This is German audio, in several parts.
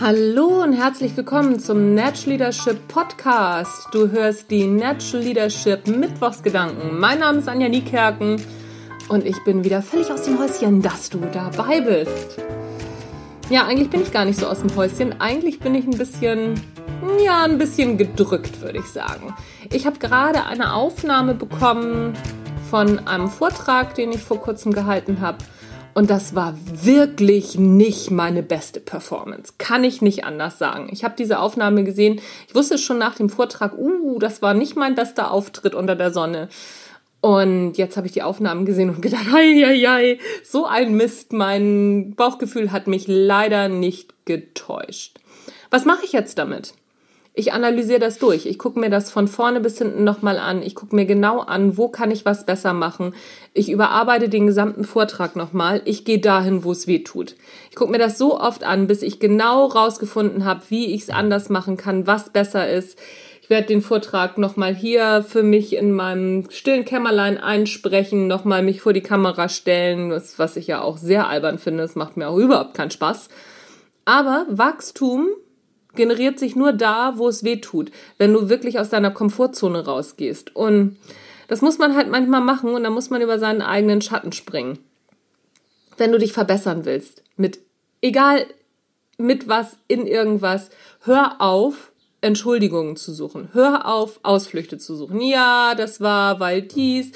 Hallo und herzlich willkommen zum Natural Leadership Podcast. Du hörst die Natural Leadership Mittwochsgedanken. Mein Name ist Anja Niekerken und ich bin wieder völlig aus dem Häuschen, dass du dabei bist. Ja, eigentlich bin ich gar nicht so aus dem Häuschen. Eigentlich bin ich ein bisschen, ja, ein bisschen gedrückt, würde ich sagen. Ich habe gerade eine Aufnahme bekommen von einem Vortrag, den ich vor kurzem gehalten habe. Und das war wirklich nicht meine beste Performance. Kann ich nicht anders sagen. Ich habe diese Aufnahme gesehen. Ich wusste schon nach dem Vortrag, uh, das war nicht mein bester Auftritt unter der Sonne. Und jetzt habe ich die Aufnahmen gesehen und gedacht, hei, hei, hei, so ein Mist. Mein Bauchgefühl hat mich leider nicht getäuscht. Was mache ich jetzt damit? Ich analysiere das durch. Ich gucke mir das von vorne bis hinten nochmal an. Ich gucke mir genau an, wo kann ich was besser machen. Ich überarbeite den gesamten Vortrag nochmal. Ich gehe dahin, wo es weh tut. Ich gucke mir das so oft an, bis ich genau rausgefunden habe, wie ich es anders machen kann, was besser ist. Ich werde den Vortrag nochmal hier für mich in meinem stillen Kämmerlein einsprechen, nochmal mich vor die Kamera stellen, was, was ich ja auch sehr albern finde. Es macht mir auch überhaupt keinen Spaß. Aber Wachstum generiert sich nur da, wo es weh tut, wenn du wirklich aus deiner Komfortzone rausgehst. Und das muss man halt manchmal machen und da muss man über seinen eigenen Schatten springen. Wenn du dich verbessern willst, mit egal mit was in irgendwas, hör auf, Entschuldigungen zu suchen. Hör auf, Ausflüchte zu suchen. Ja, das war, weil dies,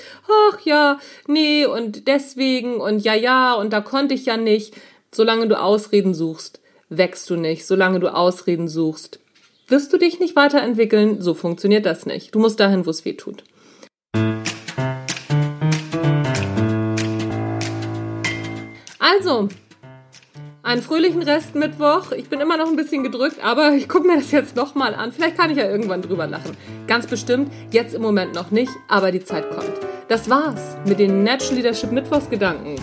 ach ja, nee, und deswegen und ja, ja, und da konnte ich ja nicht. Solange du Ausreden suchst, wächst du nicht, solange du Ausreden suchst. Wirst du dich nicht weiterentwickeln, so funktioniert das nicht. Du musst dahin, wo es weh tut. Also, einen fröhlichen Rest Mittwoch. Ich bin immer noch ein bisschen gedrückt, aber ich gucke mir das jetzt nochmal an. Vielleicht kann ich ja irgendwann drüber lachen. Ganz bestimmt, jetzt im Moment noch nicht, aber die Zeit kommt. Das war's mit den Natural Leadership Mittwochsgedanken.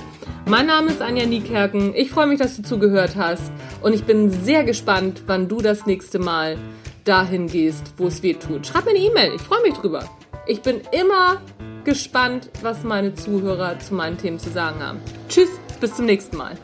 Mein Name ist Anja Niekerken. Ich freue mich, dass du zugehört hast. Und ich bin sehr gespannt, wann du das nächste Mal dahin gehst, wo es weh tut. Schreib mir eine E-Mail. Ich freue mich drüber. Ich bin immer gespannt, was meine Zuhörer zu meinen Themen zu sagen haben. Tschüss, bis zum nächsten Mal.